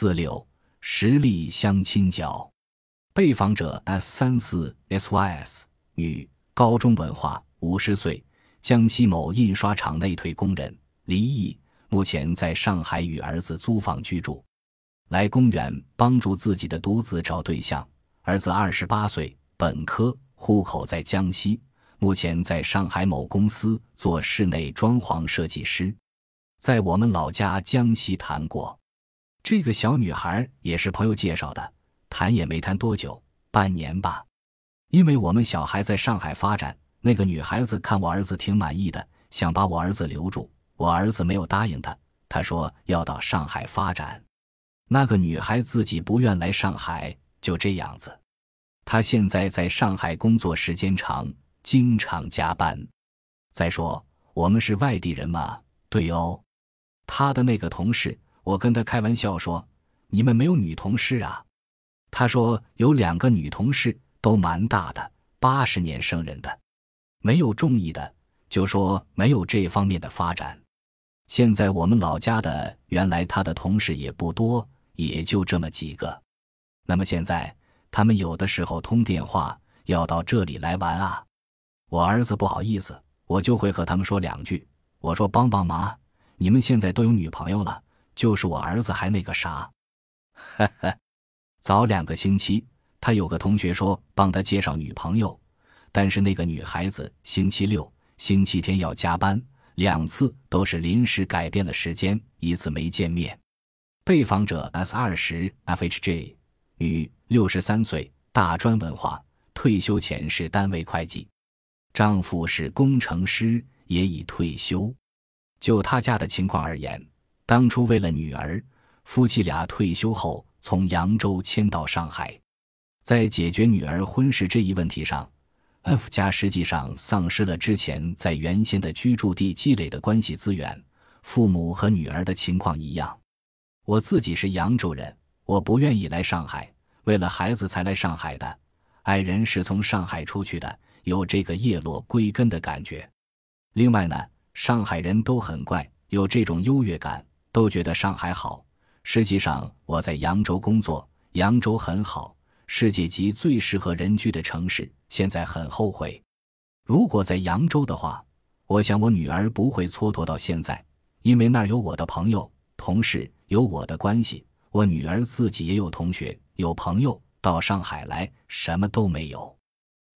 四六实力相亲角。被访者 S 三四 SYS 女，高中文化，五十岁，江西某印刷厂内退工人，离异，目前在上海与儿子租房居住。来公园帮助自己的独子找对象。儿子二十八岁，本科，户口在江西，目前在上海某公司做室内装潢设计师。在我们老家江西谈过，这个小女孩也是朋友介绍的。谈也没谈多久，半年吧。因为我们小孩在上海发展，那个女孩子看我儿子挺满意的，想把我儿子留住。我儿子没有答应她，他说要到上海发展。那个女孩自己不愿来上海，就这样子。她现在在上海工作时间长，经常加班。再说我们是外地人嘛，对哦。她的那个同事，我跟他开玩笑说：“你们没有女同事啊？”他说有两个女同事都蛮大的，八十年生人的，没有中意的，就说没有这方面的发展。现在我们老家的原来他的同事也不多，也就这么几个。那么现在他们有的时候通电话要到这里来玩啊，我儿子不好意思，我就会和他们说两句，我说帮帮忙，你们现在都有女朋友了，就是我儿子还那个啥，哈哈。早两个星期，他有个同学说帮他介绍女朋友，但是那个女孩子星期六、星期天要加班，两次都是临时改变了时间，一次没见面。被访者 S 二十 FHJ 女，六十三岁，大专文化，退休前是单位会计，丈夫是工程师，也已退休。就他家的情况而言，当初为了女儿，夫妻俩退休后。从扬州迁到上海，在解决女儿婚事这一问题上，F 家实际上丧失了之前在原先的居住地积累的关系资源。父母和女儿的情况一样，我自己是扬州人，我不愿意来上海，为了孩子才来上海的。爱人是从上海出去的，有这个叶落归根的感觉。另外呢，上海人都很怪，有这种优越感，都觉得上海好。实际上，我在扬州工作，扬州很好，世界级最适合人居的城市。现在很后悔，如果在扬州的话，我想我女儿不会蹉跎到现在，因为那儿有我的朋友、同事，有我的关系。我女儿自己也有同学、有朋友，到上海来什么都没有。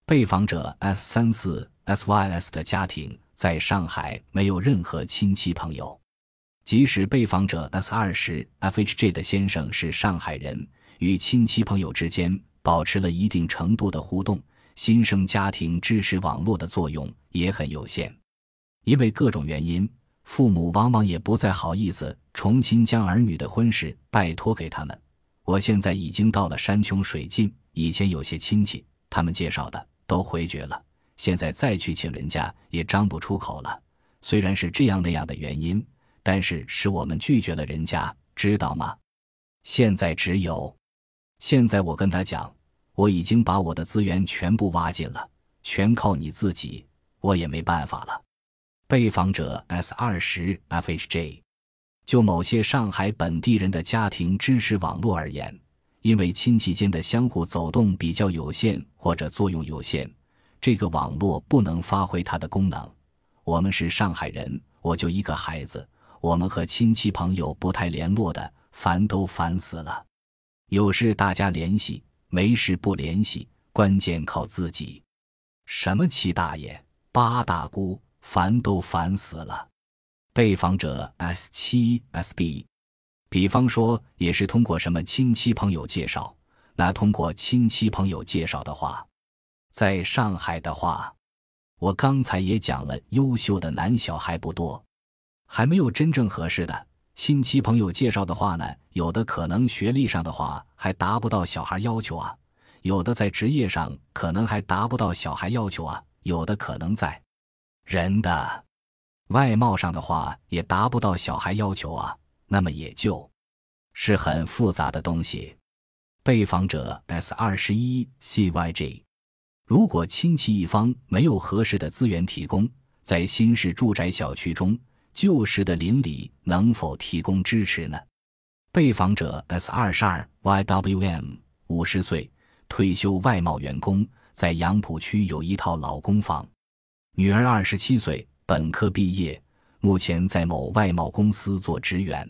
被访者 S 三四 SYS 的家庭在上海没有任何亲戚朋友。即使被访者 S 二十 FHJ 的先生是上海人，与亲戚朋友之间保持了一定程度的互动，新生家庭支持网络的作用也很有限。因为各种原因，父母往往也不再好意思重新将儿女的婚事拜托给他们。我现在已经到了山穷水尽，以前有些亲戚他们介绍的都回绝了，现在再去请人家也张不出口了。虽然是这样那样的原因。但是是我们拒绝了人家，知道吗？现在只有，现在我跟他讲，我已经把我的资源全部挖尽了，全靠你自己，我也没办法了。被访者 S 二十 FHJ，就某些上海本地人的家庭支持网络而言，因为亲戚间的相互走动比较有限或者作用有限，这个网络不能发挥它的功能。我们是上海人，我就一个孩子。我们和亲戚朋友不太联络的，烦都烦死了。有事大家联系，没事不联系，关键靠自己。什么七大爷八大姑，烦都烦死了。被访者 S 七 SB，比方说也是通过什么亲戚朋友介绍。那通过亲戚朋友介绍的话，在上海的话，我刚才也讲了，优秀的男小孩不多。还没有真正合适的亲戚朋友介绍的话呢，有的可能学历上的话还达不到小孩要求啊，有的在职业上可能还达不到小孩要求啊，有的可能在人的外貌上的话也达不到小孩要求啊，那么也就是很复杂的东西。被访者 S 二十一 CYJ，如果亲戚一方没有合适的资源提供，在新式住宅小区中。旧时的邻里能否提供支持呢？被访者 S 二十二 YWM 五十岁，退休外贸员工，在杨浦区有一套老公房。女儿二十七岁，本科毕业，目前在某外贸公司做职员。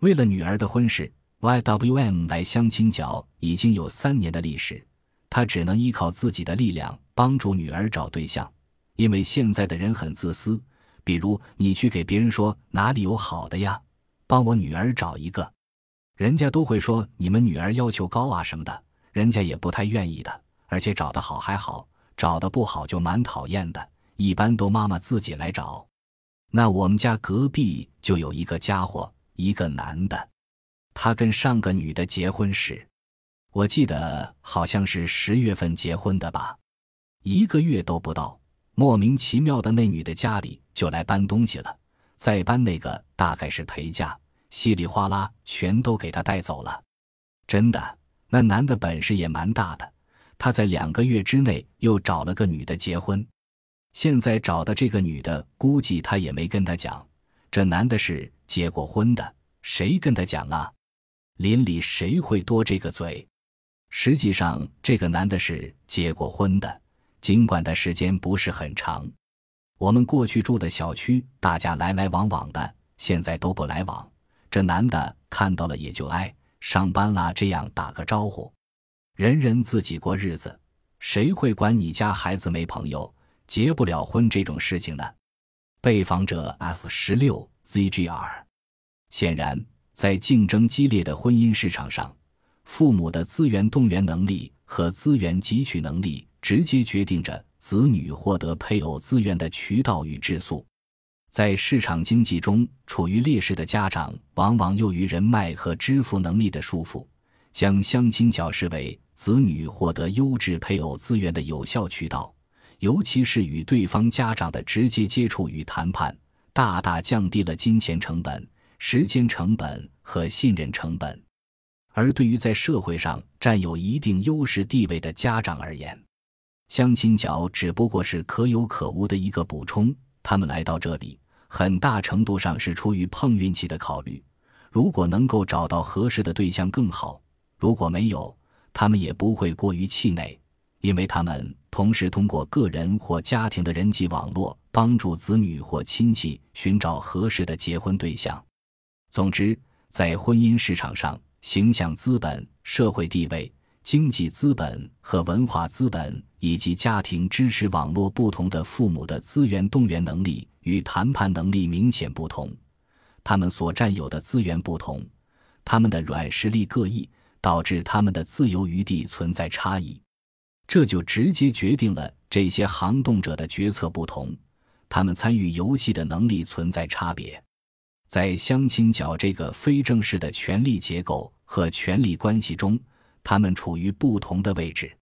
为了女儿的婚事，YWM 来相亲角已经有三年的历史。他只能依靠自己的力量帮助女儿找对象，因为现在的人很自私。比如，你去给别人说哪里有好的呀，帮我女儿找一个，人家都会说你们女儿要求高啊什么的，人家也不太愿意的。而且找得好还好，找的不好就蛮讨厌的。一般都妈妈自己来找。那我们家隔壁就有一个家伙，一个男的，他跟上个女的结婚时。我记得好像是十月份结婚的吧，一个月都不到，莫名其妙的那女的家里就来搬东西了，再搬那个大概是陪嫁，稀里哗啦全都给他带走了。真的，那男的本事也蛮大的，他在两个月之内又找了个女的结婚，现在找的这个女的估计他也没跟他讲，这男的是结过婚的，谁跟他讲啊？邻里谁会多这个嘴？实际上，这个男的是结过婚的，尽管的时间不是很长。我们过去住的小区，大家来来往往的，现在都不来往。这男的看到了也就哎，上班啦，这样打个招呼。人人自己过日子，谁会管你家孩子没朋友、结不了婚这种事情呢？被访者 S 十六 ZGR。显然，在竞争激烈的婚姻市场上。父母的资源动员能力和资源汲取能力，直接决定着子女获得配偶资源的渠道与质素。在市场经济中处于劣势的家长，往往由于人脉和支付能力的束缚，将相亲角视为子女获得优质配偶资源的有效渠道，尤其是与对方家长的直接接触与谈判，大大降低了金钱成本、时间成本和信任成本。而对于在社会上占有一定优势地位的家长而言，相亲角只不过是可有可无的一个补充。他们来到这里，很大程度上是出于碰运气的考虑。如果能够找到合适的对象更好；如果没有，他们也不会过于气馁，因为他们同时通过个人或家庭的人际网络，帮助子女或亲戚寻找合适的结婚对象。总之，在婚姻市场上。形象资本、社会地位、经济资本和文化资本，以及家庭支持网络不同的父母的资源动员能力与谈判能力明显不同，他们所占有的资源不同，他们的软实力各异，导致他们的自由余地存在差异，这就直接决定了这些行动者的决策不同，他们参与游戏的能力存在差别。在相亲角这个非正式的权力结构和权力关系中，他们处于不同的位置。